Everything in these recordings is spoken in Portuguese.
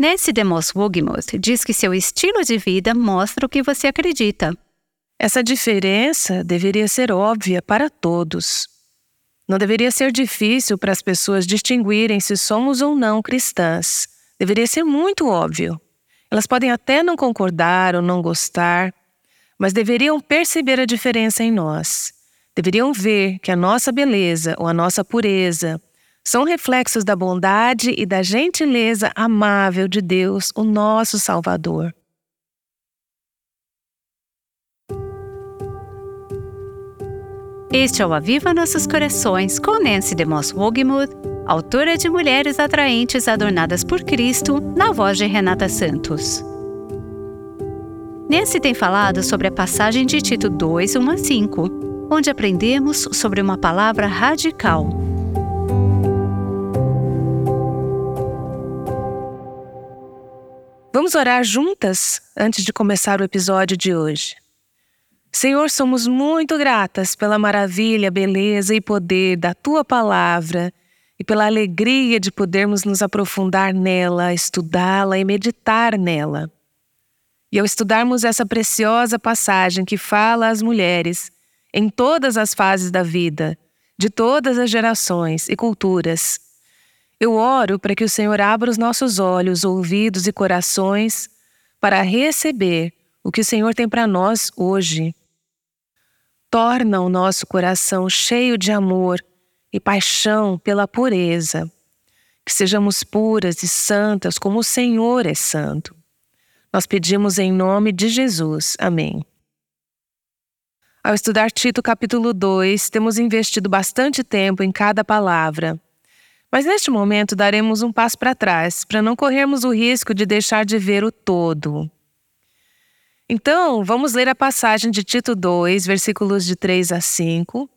Nancy DeMoss Wogemuth diz que seu estilo de vida mostra o que você acredita. Essa diferença deveria ser óbvia para todos. Não deveria ser difícil para as pessoas distinguirem se somos ou não cristãs. Deveria ser muito óbvio. Elas podem até não concordar ou não gostar, mas deveriam perceber a diferença em nós. Deveriam ver que a nossa beleza ou a nossa pureza são reflexos da bondade e da gentileza amável de Deus, o nosso Salvador. Este é o Aviva Nossos Corações com Nancy DeMoss Wogemuth, autora de Mulheres Atraentes Adornadas por Cristo, na voz de Renata Santos. Nancy tem falado sobre a passagem de Tito 2, 1 a 5, onde aprendemos sobre uma palavra radical Vamos orar juntas antes de começar o episódio de hoje. Senhor, somos muito gratas pela maravilha, beleza e poder da tua palavra e pela alegria de podermos nos aprofundar nela, estudá-la e meditar nela. E ao estudarmos essa preciosa passagem que fala às mulheres em todas as fases da vida, de todas as gerações e culturas, eu oro para que o Senhor abra os nossos olhos, ouvidos e corações para receber o que o Senhor tem para nós hoje. Torna o nosso coração cheio de amor e paixão pela pureza. Que sejamos puras e santas como o Senhor é santo. Nós pedimos em nome de Jesus. Amém. Ao estudar Tito capítulo 2, temos investido bastante tempo em cada palavra mas neste momento daremos um passo para trás, para não corrermos o risco de deixar de ver o todo. Então, vamos ler a passagem de Tito 2, versículos de 3 a 5,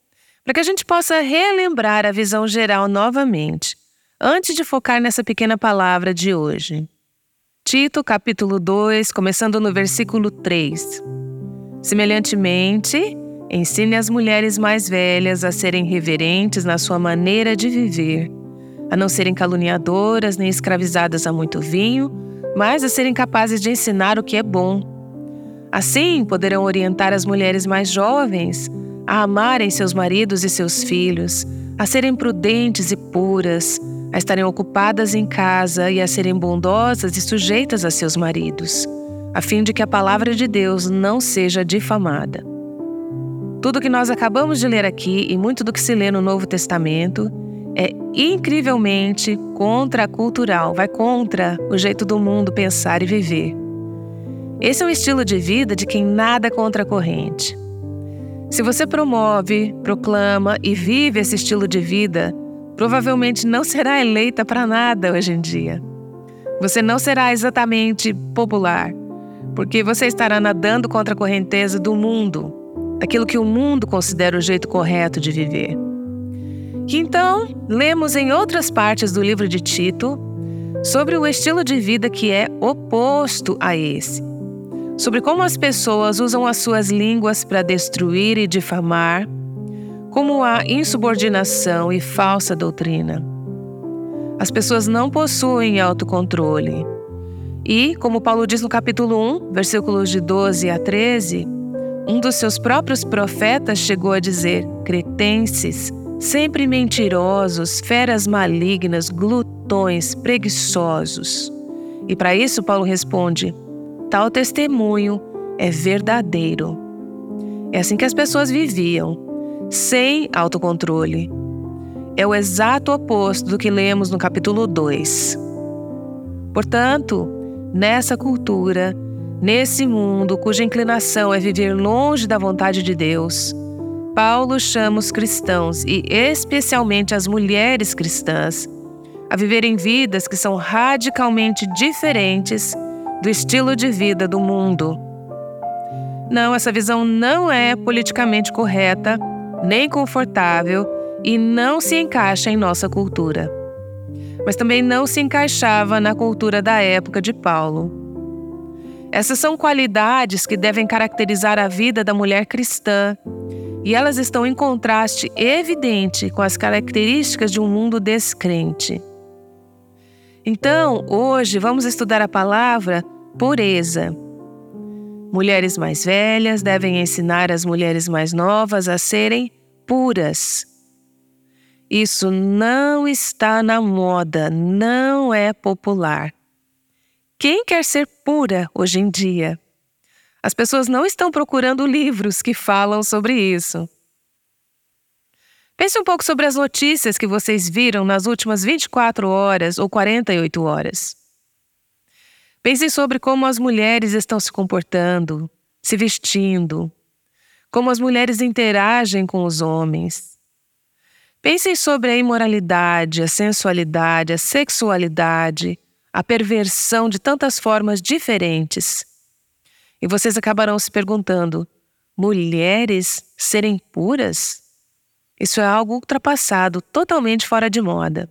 para que a gente possa relembrar a visão geral novamente, antes de focar nessa pequena palavra de hoje. Tito, capítulo 2, começando no versículo 3. Semelhantemente, ensine as mulheres mais velhas a serem reverentes na sua maneira de viver a não serem caluniadoras nem escravizadas a muito vinho, mas a serem capazes de ensinar o que é bom. Assim, poderão orientar as mulheres mais jovens a amarem seus maridos e seus filhos, a serem prudentes e puras, a estarem ocupadas em casa e a serem bondosas e sujeitas a seus maridos, a fim de que a palavra de Deus não seja difamada. Tudo que nós acabamos de ler aqui e muito do que se lê no Novo Testamento é incrivelmente contracultural, vai contra o jeito do mundo pensar e viver. Esse é um estilo de vida de quem nada contra a corrente. Se você promove, proclama e vive esse estilo de vida, provavelmente não será eleita para nada hoje em dia. Você não será exatamente popular, porque você estará nadando contra a correnteza do mundo, daquilo que o mundo considera o jeito correto de viver que então lemos em outras partes do livro de Tito sobre o estilo de vida que é oposto a esse, sobre como as pessoas usam as suas línguas para destruir e difamar, como a insubordinação e falsa doutrina. As pessoas não possuem autocontrole. E, como Paulo diz no capítulo 1, versículos de 12 a 13, um dos seus próprios profetas chegou a dizer: cretenses, sempre mentirosos, feras malignas, glutões, preguiçosos. E para isso, Paulo responde: tal testemunho é verdadeiro. É assim que as pessoas viviam, sem autocontrole. É o exato oposto do que lemos no capítulo 2. Portanto, nessa cultura, nesse mundo cuja inclinação é viver longe da vontade de Deus, Paulo chama os cristãos, e especialmente as mulheres cristãs, a viverem vidas que são radicalmente diferentes do estilo de vida do mundo. Não, essa visão não é politicamente correta, nem confortável e não se encaixa em nossa cultura. Mas também não se encaixava na cultura da época de Paulo. Essas são qualidades que devem caracterizar a vida da mulher cristã e elas estão em contraste evidente com as características de um mundo descrente. Então, hoje vamos estudar a palavra pureza. Mulheres mais velhas devem ensinar as mulheres mais novas a serem puras. Isso não está na moda, não é popular. Quem quer ser pura hoje em dia? As pessoas não estão procurando livros que falam sobre isso. Pense um pouco sobre as notícias que vocês viram nas últimas 24 horas ou 48 horas. Pensem sobre como as mulheres estão se comportando, se vestindo, como as mulheres interagem com os homens. Pensem sobre a imoralidade, a sensualidade, a sexualidade, a perversão de tantas formas diferentes. E vocês acabarão se perguntando: mulheres serem puras? Isso é algo ultrapassado, totalmente fora de moda.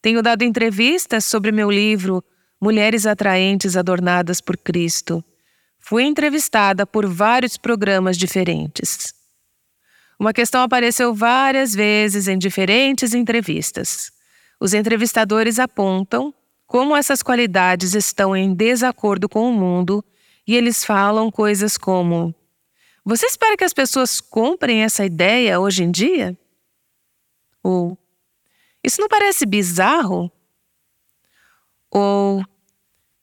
Tenho dado entrevistas sobre meu livro Mulheres Atraentes Adornadas por Cristo. Fui entrevistada por vários programas diferentes. Uma questão apareceu várias vezes em diferentes entrevistas. Os entrevistadores apontam como essas qualidades estão em desacordo com o mundo e eles falam coisas como: você espera que as pessoas comprem essa ideia hoje em dia? Ou isso não parece bizarro? Ou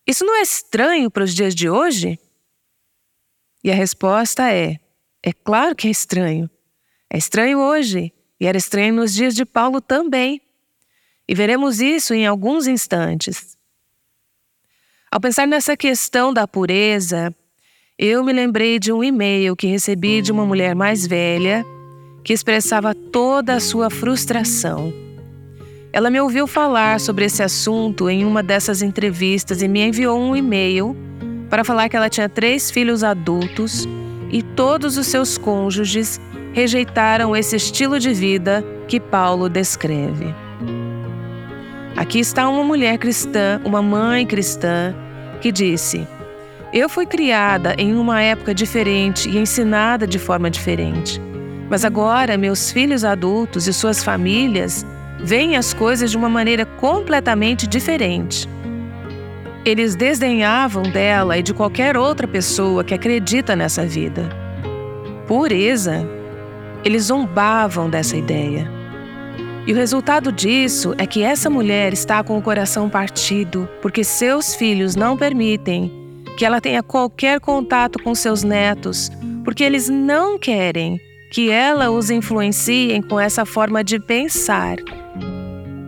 isso não é estranho para os dias de hoje? E a resposta é: é claro que é estranho. É estranho hoje e era estranho nos dias de Paulo também. E veremos isso em alguns instantes. Ao pensar nessa questão da pureza, eu me lembrei de um e-mail que recebi de uma mulher mais velha que expressava toda a sua frustração. Ela me ouviu falar sobre esse assunto em uma dessas entrevistas e me enviou um e-mail para falar que ela tinha três filhos adultos e todos os seus cônjuges rejeitaram esse estilo de vida que Paulo descreve. Aqui está uma mulher cristã, uma mãe cristã, que disse: eu fui criada em uma época diferente e ensinada de forma diferente. Mas agora, meus filhos adultos e suas famílias veem as coisas de uma maneira completamente diferente. Eles desdenhavam dela e de qualquer outra pessoa que acredita nessa vida. Pureza. Eles zombavam dessa ideia. E o resultado disso é que essa mulher está com o coração partido porque seus filhos não permitem que ela tenha qualquer contato com seus netos, porque eles não querem que ela os influencie com essa forma de pensar.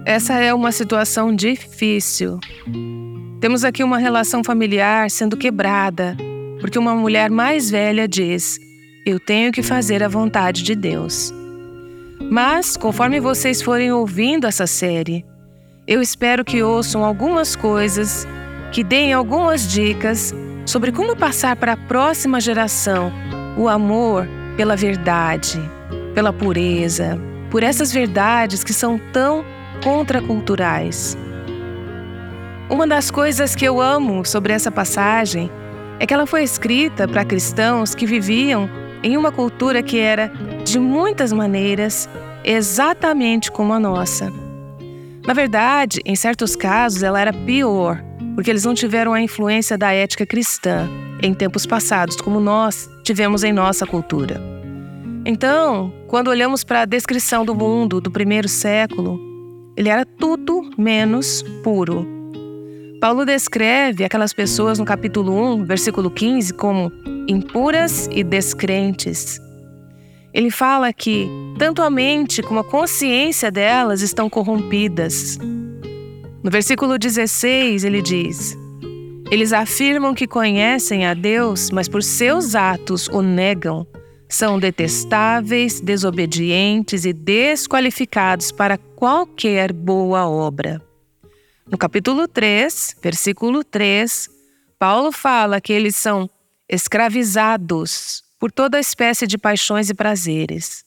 Essa é uma situação difícil. Temos aqui uma relação familiar sendo quebrada, porque uma mulher mais velha diz: Eu tenho que fazer a vontade de Deus. Mas, conforme vocês forem ouvindo essa série, eu espero que ouçam algumas coisas que deem algumas dicas sobre como passar para a próxima geração o amor pela verdade, pela pureza, por essas verdades que são tão contraculturais. Uma das coisas que eu amo sobre essa passagem é que ela foi escrita para cristãos que viviam em uma cultura que era, de muitas maneiras, exatamente como a nossa. Na verdade, em certos casos, ela era pior porque eles não tiveram a influência da ética cristã em tempos passados, como nós tivemos em nossa cultura. Então, quando olhamos para a descrição do mundo do primeiro século, ele era tudo menos puro. Paulo descreve aquelas pessoas no capítulo 1, versículo 15, como impuras e descrentes. Ele fala que tanto a mente como a consciência delas estão corrompidas. No versículo 16, ele diz: Eles afirmam que conhecem a Deus, mas por seus atos o negam. São detestáveis, desobedientes e desqualificados para qualquer boa obra. No capítulo 3, versículo 3, Paulo fala que eles são escravizados por toda espécie de paixões e prazeres.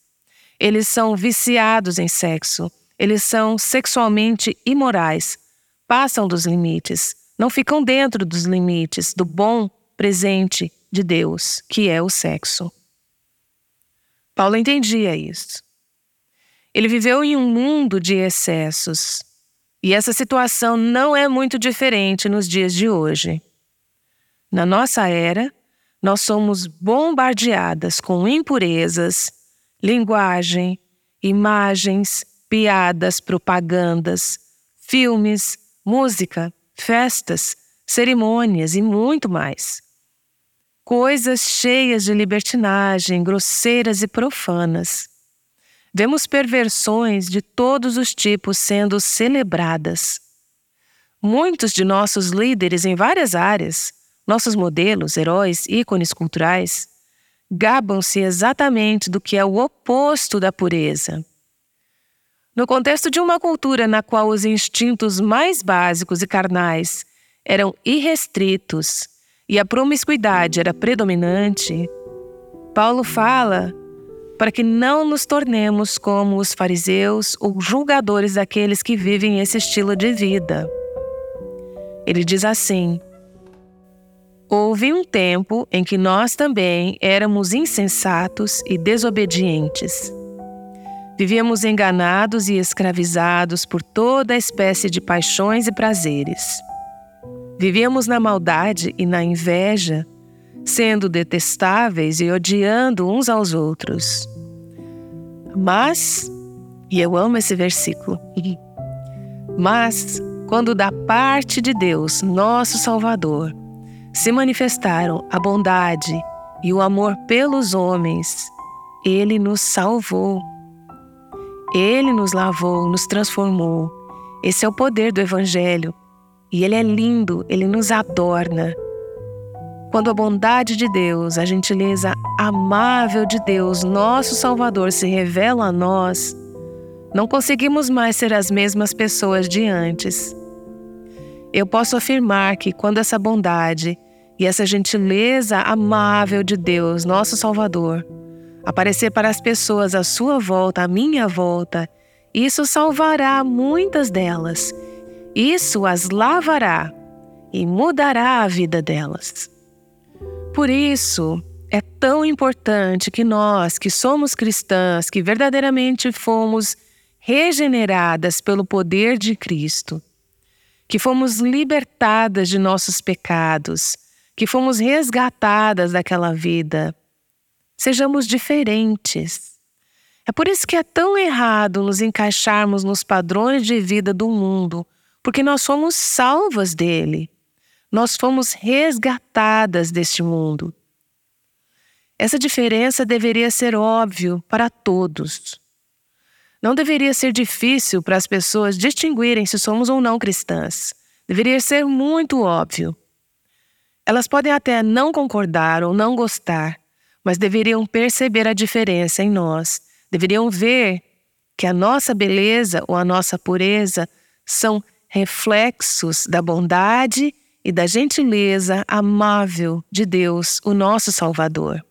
Eles são viciados em sexo, eles são sexualmente imorais, passam dos limites, não ficam dentro dos limites do bom presente de Deus, que é o sexo. Paulo entendia isso. Ele viveu em um mundo de excessos E essa situação não é muito diferente nos dias de hoje. Na nossa era, nós somos bombardeadas com impurezas, linguagem, imagens, piadas, propagandas, filmes, música, festas, cerimônias e muito mais. Coisas cheias de libertinagem, grosseiras e profanas. Vemos perversões de todos os tipos sendo celebradas. Muitos de nossos líderes em várias áreas, nossos modelos, heróis, ícones culturais, gabam-se exatamente do que é o oposto da pureza. No contexto de uma cultura na qual os instintos mais básicos e carnais eram irrestritos e a promiscuidade era predominante, Paulo fala para que não nos tornemos como os fariseus ou julgadores daqueles que vivem esse estilo de vida. Ele diz assim: Houve um tempo em que nós também éramos insensatos e desobedientes. Vivíamos enganados e escravizados por toda espécie de paixões e prazeres. Vivíamos na maldade e na inveja, sendo detestáveis e odiando uns aos outros. Mas, e eu amo esse versículo, mas quando da parte de Deus, nosso Salvador, se manifestaram a bondade e o amor pelos homens, ele nos salvou. Ele nos lavou, nos transformou. Esse é o poder do Evangelho. E ele é lindo, ele nos adorna. Quando a bondade de Deus, a gentileza amável de Deus, nosso Salvador, se revela a nós, não conseguimos mais ser as mesmas pessoas de antes. Eu posso afirmar que quando essa bondade e essa gentileza amável de Deus, nosso Salvador, aparecer para as pessoas à sua volta, à minha volta, isso salvará muitas delas. Isso as lavará e mudará a vida delas. Por isso, é tão importante que nós, que somos cristãs, que verdadeiramente fomos regeneradas pelo poder de Cristo, que fomos libertadas de nossos pecados, que fomos resgatadas daquela vida. Sejamos diferentes. É por isso que é tão errado nos encaixarmos nos padrões de vida do mundo, porque nós somos salvas dele. Nós fomos resgatadas deste mundo. Essa diferença deveria ser óbvio para todos. Não deveria ser difícil para as pessoas distinguirem se somos ou não cristãs. Deveria ser muito óbvio. Elas podem até não concordar ou não gostar, mas deveriam perceber a diferença em nós. Deveriam ver que a nossa beleza ou a nossa pureza são reflexos da bondade e da gentileza amável de Deus, o nosso Salvador.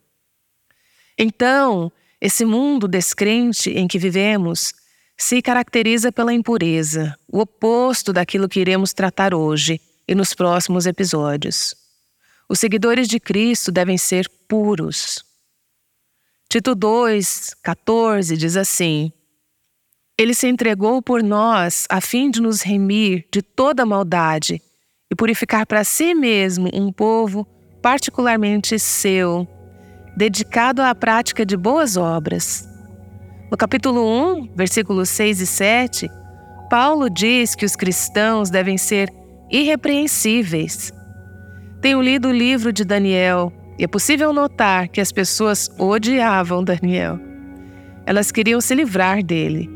Então, esse mundo descrente em que vivemos se caracteriza pela impureza, o oposto daquilo que iremos tratar hoje e nos próximos episódios. Os seguidores de Cristo devem ser puros. Tito 2, 14 diz assim: Ele se entregou por nós a fim de nos remir de toda maldade e purificar para si mesmo um povo particularmente seu, dedicado à prática de boas obras. No capítulo 1, versículos 6 e 7, Paulo diz que os cristãos devem ser irrepreensíveis tenho lido o livro de Daniel e é possível notar que as pessoas odiavam Daniel. Elas queriam se livrar dele.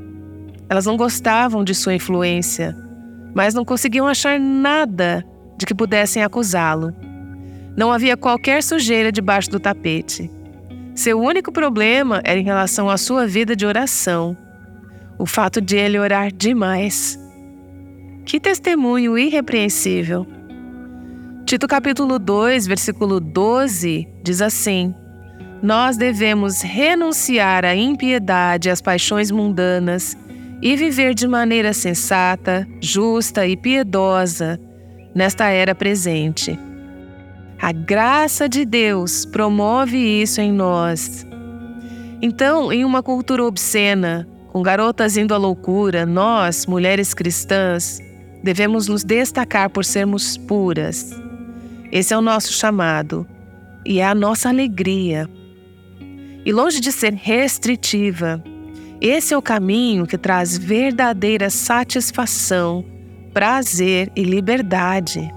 Elas não gostavam de sua influência, mas não conseguiam achar nada de que pudessem acusá-lo. Não havia qualquer sujeira debaixo do tapete. Seu único problema era em relação à sua vida de oração. O fato de ele orar demais. Que testemunho irrepreensível! Tito capítulo 2, versículo 12 diz assim: Nós devemos renunciar à impiedade e às paixões mundanas e viver de maneira sensata, justa e piedosa nesta era presente. A graça de Deus promove isso em nós. Então, em uma cultura obscena, com garotas indo à loucura, nós, mulheres cristãs, devemos nos destacar por sermos puras. Esse é o nosso chamado e é a nossa alegria. E longe de ser restritiva, esse é o caminho que traz verdadeira satisfação, prazer e liberdade.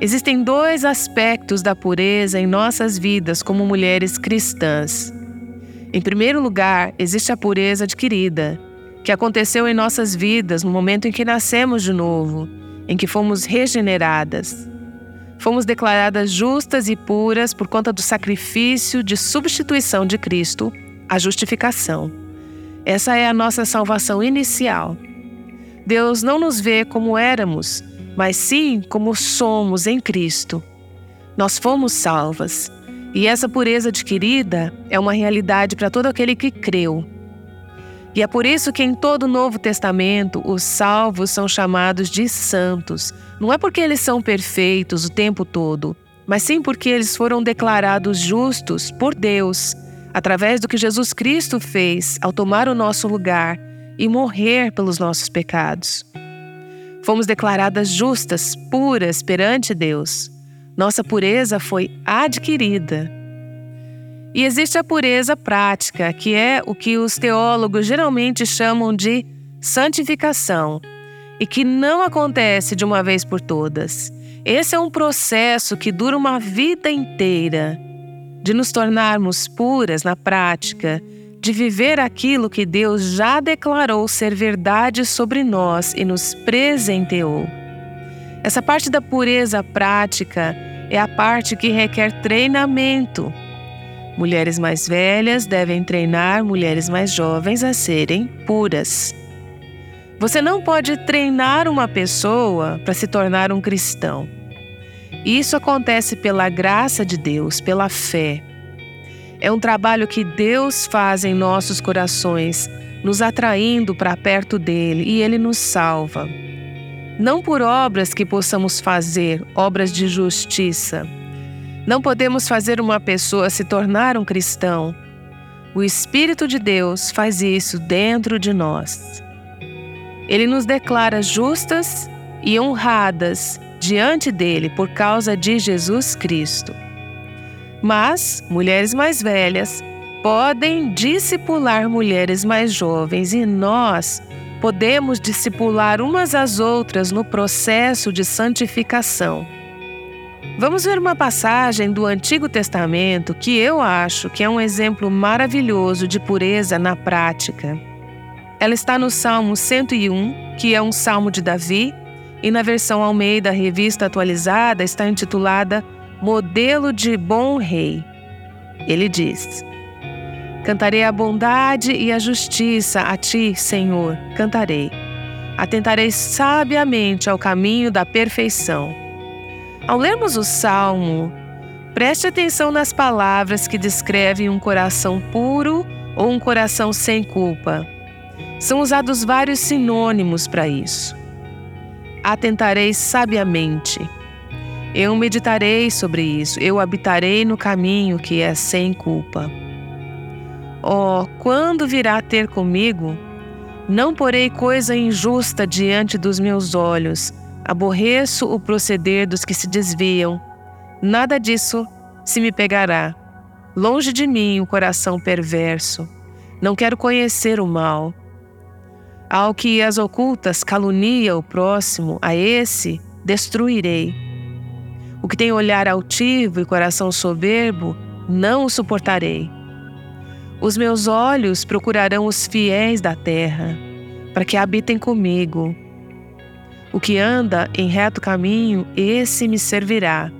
Existem dois aspectos da pureza em nossas vidas como mulheres cristãs. Em primeiro lugar, existe a pureza adquirida, que aconteceu em nossas vidas no momento em que nascemos de novo, em que fomos regeneradas. Fomos declaradas justas e puras por conta do sacrifício de substituição de Cristo, a justificação. Essa é a nossa salvação inicial. Deus não nos vê como éramos, mas sim como somos em Cristo. Nós fomos salvas, e essa pureza adquirida é uma realidade para todo aquele que creu. E é por isso que em todo o Novo Testamento os salvos são chamados de santos. Não é porque eles são perfeitos o tempo todo, mas sim porque eles foram declarados justos por Deus, através do que Jesus Cristo fez ao tomar o nosso lugar e morrer pelos nossos pecados. Fomos declaradas justas, puras perante Deus. Nossa pureza foi adquirida e existe a pureza prática, que é o que os teólogos geralmente chamam de santificação, e que não acontece de uma vez por todas. Esse é um processo que dura uma vida inteira, de nos tornarmos puras na prática, de viver aquilo que Deus já declarou ser verdade sobre nós e nos presenteou. Essa parte da pureza prática é a parte que requer treinamento Mulheres mais velhas devem treinar mulheres mais jovens a serem puras. Você não pode treinar uma pessoa para se tornar um cristão. Isso acontece pela graça de Deus, pela fé. É um trabalho que Deus faz em nossos corações, nos atraindo para perto dele e ele nos salva. Não por obras que possamos fazer, obras de justiça não podemos fazer uma pessoa se tornar um cristão. O Espírito de Deus faz isso dentro de nós. Ele nos declara justas e honradas diante dele por causa de Jesus Cristo. Mas mulheres mais velhas podem discipular mulheres mais jovens e nós podemos discipular umas às outras no processo de santificação. Vamos ver uma passagem do Antigo Testamento que eu acho que é um exemplo maravilhoso de pureza na prática. Ela está no Salmo 101, que é um salmo de Davi, e na versão Almeida Revista Atualizada está intitulada Modelo de Bom Rei. Ele diz: Cantarei a bondade e a justiça a ti, Senhor, cantarei. Atentarei sabiamente ao caminho da perfeição ao lermos o salmo, preste atenção nas palavras que descrevem um coração puro ou um coração sem culpa. São usados vários sinônimos para isso. Atentarei sabiamente. Eu meditarei sobre isso, eu habitarei no caminho que é sem culpa. Oh, quando virá ter comigo? Não porei coisa injusta diante dos meus olhos, Aborreço o proceder dos que se desviam. Nada disso se me pegará. Longe de mim o coração perverso. Não quero conhecer o mal. Ao que as ocultas calunia o próximo, a esse destruirei. O que tem olhar altivo e coração soberbo, não o suportarei. Os meus olhos procurarão os fiéis da terra, para que habitem comigo. O que anda em reto caminho, esse me servirá.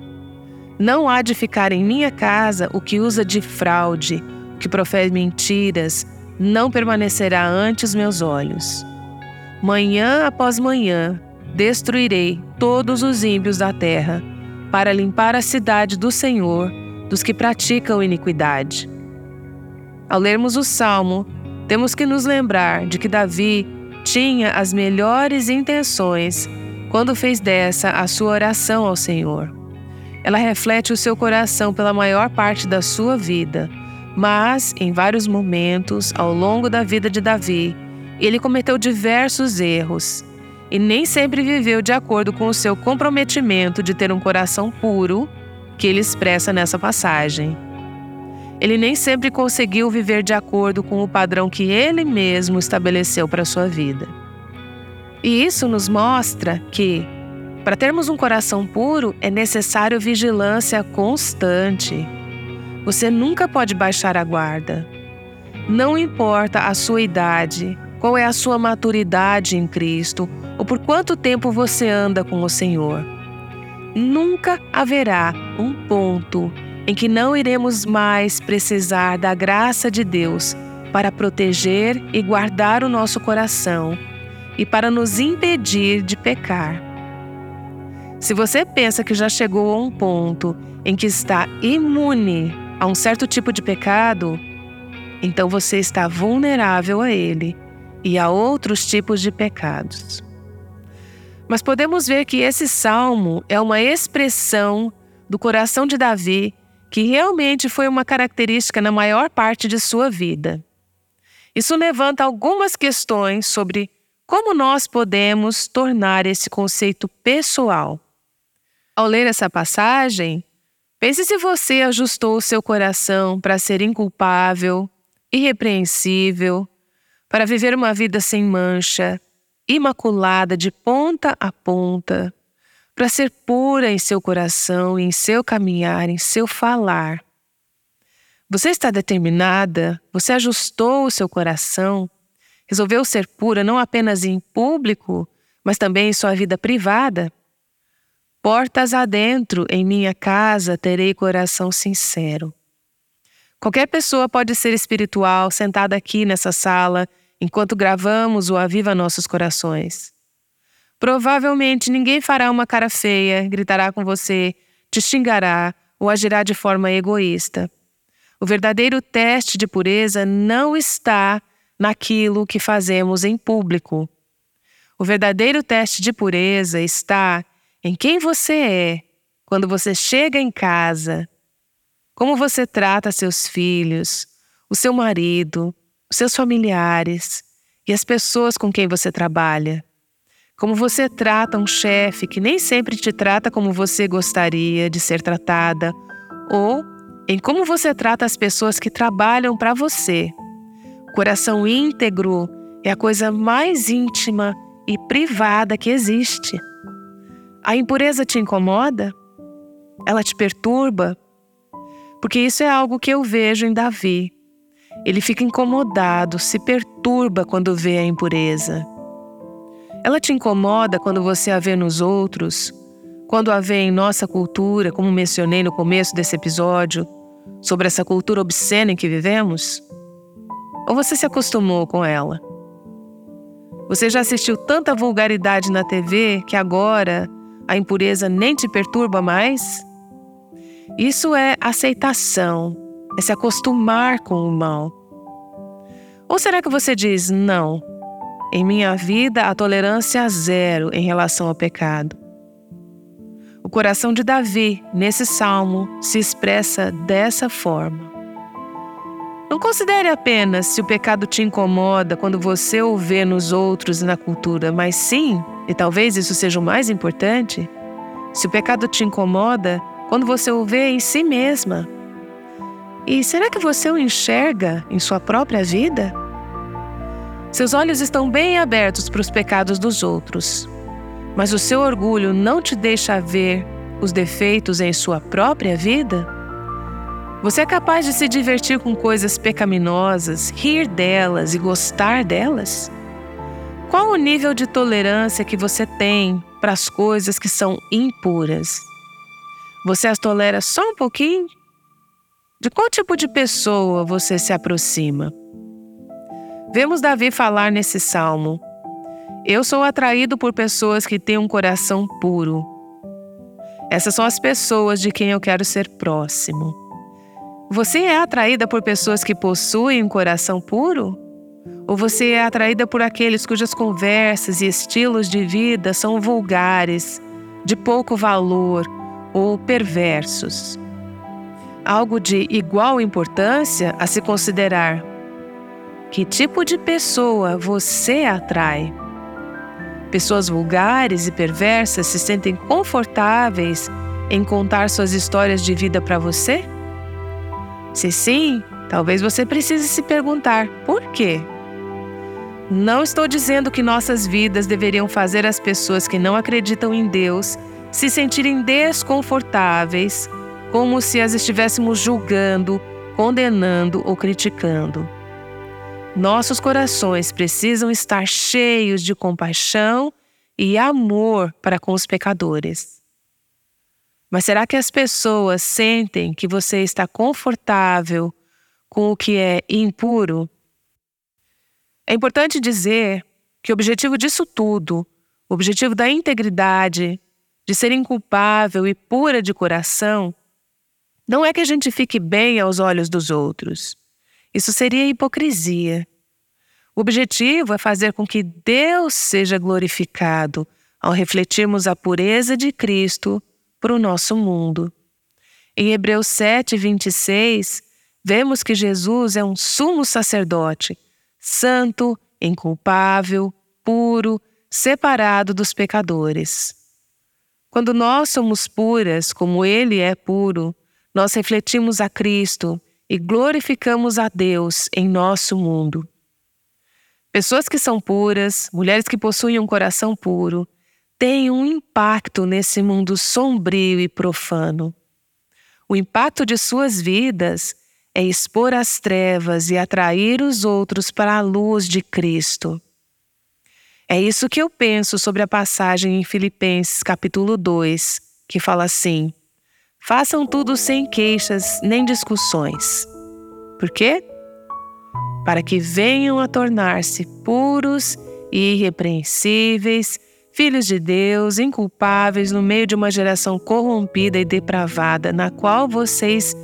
Não há de ficar em minha casa o que usa de fraude, o que profere mentiras, não permanecerá ante os meus olhos. Manhã após manhã destruirei todos os ímpios da terra, para limpar a cidade do Senhor dos que praticam iniquidade. Ao lermos o salmo, temos que nos lembrar de que Davi tinha as melhores intenções quando fez dessa a sua oração ao Senhor. Ela reflete o seu coração pela maior parte da sua vida, mas em vários momentos ao longo da vida de Davi, ele cometeu diversos erros. e nem sempre viveu de acordo com o seu comprometimento de ter um coração puro, que ele expressa nessa passagem. Ele nem sempre conseguiu viver de acordo com o padrão que ele mesmo estabeleceu para sua vida. E isso nos mostra que, para termos um coração puro, é necessário vigilância constante. Você nunca pode baixar a guarda. Não importa a sua idade, qual é a sua maturidade em Cristo ou por quanto tempo você anda com o Senhor. Nunca haverá um ponto em que não iremos mais precisar da graça de Deus para proteger e guardar o nosso coração e para nos impedir de pecar. Se você pensa que já chegou a um ponto em que está imune a um certo tipo de pecado, então você está vulnerável a ele e a outros tipos de pecados. Mas podemos ver que esse salmo é uma expressão do coração de Davi que realmente foi uma característica na maior parte de sua vida. Isso levanta algumas questões sobre como nós podemos tornar esse conceito pessoal. Ao ler essa passagem, pense se você ajustou o seu coração para ser inculpável, irrepreensível, para viver uma vida sem mancha, imaculada de ponta a ponta, para ser pura em seu coração, em seu caminhar, em seu falar. Você está determinada? Você ajustou o seu coração? Resolveu ser pura não apenas em público, mas também em sua vida privada? Portas adentro, em minha casa terei coração sincero. Qualquer pessoa pode ser espiritual sentada aqui nessa sala enquanto gravamos o Aviva Nossos Corações. Provavelmente ninguém fará uma cara feia, gritará com você, te xingará ou agirá de forma egoísta. O verdadeiro teste de pureza não está naquilo que fazemos em público. O verdadeiro teste de pureza está em quem você é quando você chega em casa, como você trata seus filhos, o seu marido, os seus familiares e as pessoas com quem você trabalha. Como você trata um chefe que nem sempre te trata como você gostaria de ser tratada, ou em como você trata as pessoas que trabalham para você. Coração íntegro é a coisa mais íntima e privada que existe. A impureza te incomoda? Ela te perturba? Porque isso é algo que eu vejo em Davi. Ele fica incomodado, se perturba quando vê a impureza. Ela te incomoda quando você a vê nos outros, quando a vê em nossa cultura, como mencionei no começo desse episódio, sobre essa cultura obscena em que vivemos? Ou você se acostumou com ela? Você já assistiu tanta vulgaridade na TV que agora a impureza nem te perturba mais? Isso é aceitação, é se acostumar com o mal. Ou será que você diz, não, em minha vida, a tolerância zero em relação ao pecado. O coração de Davi, nesse salmo, se expressa dessa forma. Não considere apenas se o pecado te incomoda quando você o vê nos outros e na cultura, mas sim, e talvez isso seja o mais importante, se o pecado te incomoda quando você o vê em si mesma. E será que você o enxerga em sua própria vida? Seus olhos estão bem abertos para os pecados dos outros, mas o seu orgulho não te deixa ver os defeitos em sua própria vida? Você é capaz de se divertir com coisas pecaminosas, rir delas e gostar delas? Qual o nível de tolerância que você tem para as coisas que são impuras? Você as tolera só um pouquinho? De qual tipo de pessoa você se aproxima? Vemos Davi falar nesse salmo: Eu sou atraído por pessoas que têm um coração puro. Essas são as pessoas de quem eu quero ser próximo. Você é atraída por pessoas que possuem um coração puro? Ou você é atraída por aqueles cujas conversas e estilos de vida são vulgares, de pouco valor ou perversos? Algo de igual importância a se considerar que tipo de pessoa você atrai? Pessoas vulgares e perversas se sentem confortáveis em contar suas histórias de vida para você? Se sim, talvez você precise se perguntar por quê. Não estou dizendo que nossas vidas deveriam fazer as pessoas que não acreditam em Deus se sentirem desconfortáveis, como se as estivéssemos julgando, condenando ou criticando. Nossos corações precisam estar cheios de compaixão e amor para com os pecadores. Mas será que as pessoas sentem que você está confortável com o que é impuro? É importante dizer que o objetivo disso tudo, o objetivo da integridade, de ser inculpável e pura de coração, não é que a gente fique bem aos olhos dos outros. Isso seria hipocrisia. O objetivo é fazer com que Deus seja glorificado ao refletirmos a pureza de Cristo para o nosso mundo. Em Hebreus 7, 26, vemos que Jesus é um sumo sacerdote, santo, inculpável, puro, separado dos pecadores. Quando nós somos puras, como Ele é puro, nós refletimos a Cristo e glorificamos a Deus em nosso mundo. Pessoas que são puras, mulheres que possuem um coração puro, têm um impacto nesse mundo sombrio e profano. O impacto de suas vidas é expor as trevas e atrair os outros para a luz de Cristo. É isso que eu penso sobre a passagem em Filipenses capítulo 2, que fala assim: Façam tudo sem queixas nem discussões. Por quê? Para que venham a tornar-se puros e irrepreensíveis, filhos de Deus, inculpáveis no meio de uma geração corrompida e depravada, na qual vocês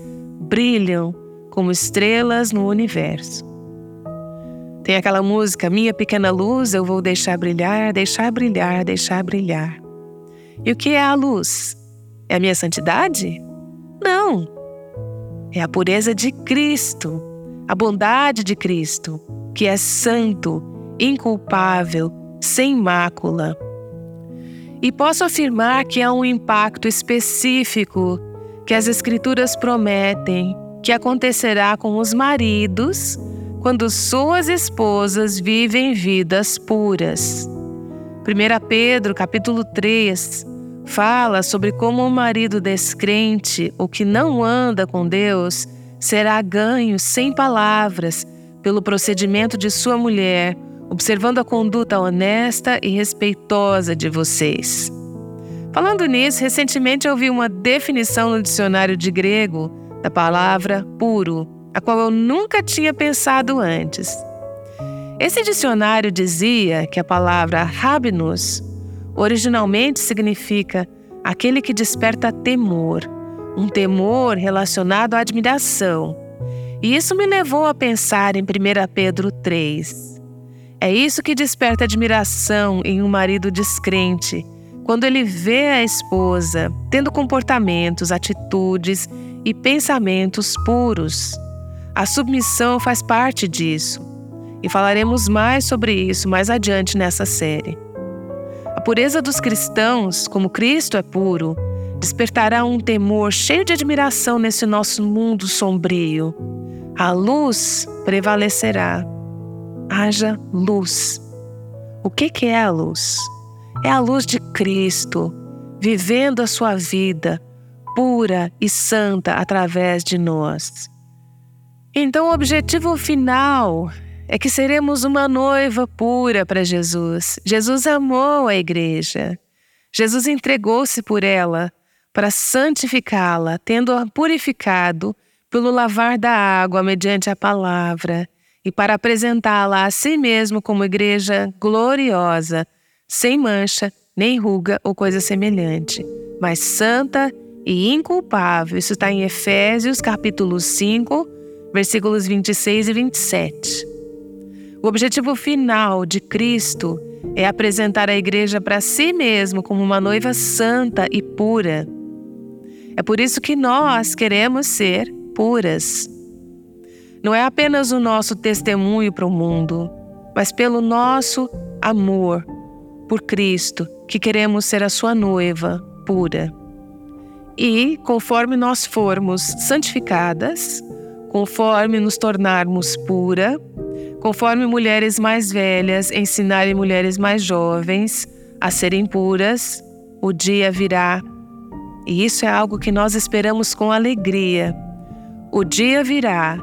brilham como estrelas no universo. Tem aquela música, Minha Pequena Luz, eu vou deixar brilhar, deixar brilhar, deixar brilhar. E o que é a luz? É a minha santidade? Não. É a pureza de Cristo, a bondade de Cristo, que é santo, inculpável, sem mácula. E posso afirmar que há um impacto específico que as Escrituras prometem que acontecerá com os maridos quando suas esposas vivem vidas puras. 1 Pedro capítulo 3 fala sobre como o marido descrente, o que não anda com Deus, será ganho sem palavras pelo procedimento de sua mulher, observando a conduta honesta e respeitosa de vocês. Falando nisso, recentemente eu vi uma definição no dicionário de grego da palavra puro, a qual eu nunca tinha pensado antes. Esse dicionário dizia que a palavra rabinus originalmente significa aquele que desperta temor, um temor relacionado à admiração. E isso me levou a pensar em 1 Pedro 3. É isso que desperta admiração em um marido descrente, quando ele vê a esposa tendo comportamentos, atitudes e pensamentos puros. A submissão faz parte disso. E falaremos mais sobre isso mais adiante nessa série. A pureza dos cristãos, como Cristo é puro, despertará um temor cheio de admiração nesse nosso mundo sombrio. A luz prevalecerá. Haja luz. O que, é a luz? É a luz de Cristo, vivendo a sua vida pura e santa através de nós. Então, o objetivo final é que seremos uma noiva pura para Jesus. Jesus amou a igreja. Jesus entregou-se por ela para santificá-la, tendo-a purificado pelo lavar da água mediante a palavra, e para apresentá-la a si mesmo como igreja gloriosa, sem mancha, nem ruga ou coisa semelhante, mas santa e inculpável. Isso está em Efésios capítulo 5, versículos 26 e 27. O objetivo final de Cristo é apresentar a igreja para si mesmo como uma noiva santa e pura. É por isso que nós queremos ser puras. Não é apenas o nosso testemunho para o mundo, mas pelo nosso amor, por Cristo, que queremos ser a sua noiva pura. E, conforme nós formos santificadas, conforme nos tornarmos pura, conforme mulheres mais velhas ensinarem mulheres mais jovens a serem puras, o dia virá. E isso é algo que nós esperamos com alegria. O dia virá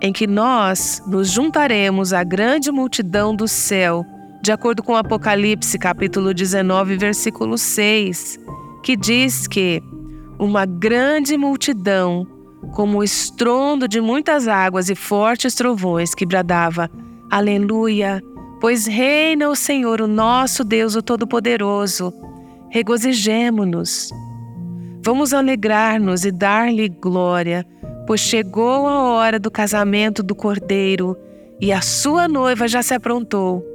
em que nós nos juntaremos à grande multidão do céu, de acordo com Apocalipse capítulo 19, versículo 6, que diz que uma grande multidão, como o estrondo de muitas águas e fortes trovões, que bradava: Aleluia! Pois reina o Senhor, o nosso Deus, o Todo-Poderoso. Regozijemo-nos. Vamos alegrar-nos e dar-lhe glória, pois chegou a hora do casamento do Cordeiro e a sua noiva já se aprontou.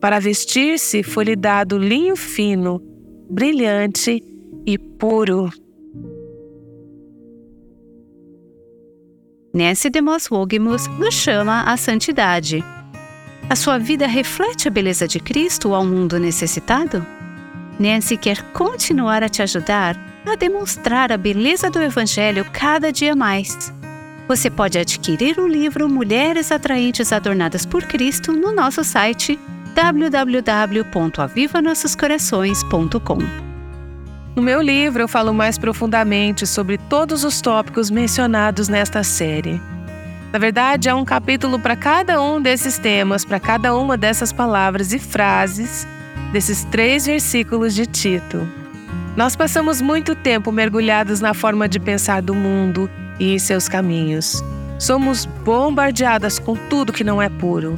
Para vestir-se foi-lhe dado linho fino, brilhante e puro. Nancy DeMoss Wogemuth nos chama à santidade. A sua vida reflete a beleza de Cristo ao mundo necessitado? Nancy quer continuar a te ajudar a demonstrar a beleza do Evangelho cada dia mais. Você pode adquirir o livro Mulheres Atraentes Adornadas por Cristo no nosso site www.avivanossoscorações.com. No meu livro, eu falo mais profundamente sobre todos os tópicos mencionados nesta série. Na verdade, há um capítulo para cada um desses temas, para cada uma dessas palavras e frases desses três versículos de Tito. Nós passamos muito tempo mergulhados na forma de pensar do mundo e seus caminhos. Somos bombardeadas com tudo que não é puro.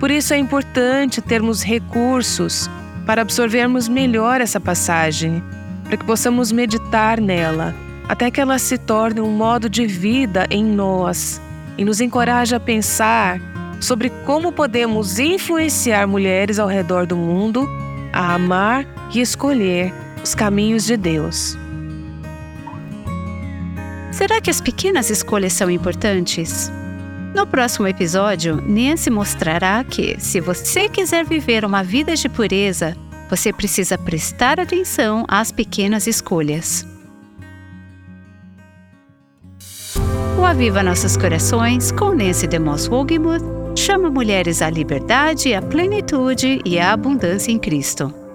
Por isso é importante termos recursos para absorvermos melhor essa passagem para que possamos meditar nela, até que ela se torne um modo de vida em nós e nos encoraje a pensar sobre como podemos influenciar mulheres ao redor do mundo a amar e escolher os caminhos de Deus. Será que as pequenas escolhas são importantes? No próximo episódio, Nancy mostrará que, se você quiser viver uma vida de pureza, você precisa prestar atenção às pequenas escolhas. O Aviva Nossos Corações, com Nancy DeMoss Wogemuth, chama mulheres à liberdade, à plenitude e à abundância em Cristo.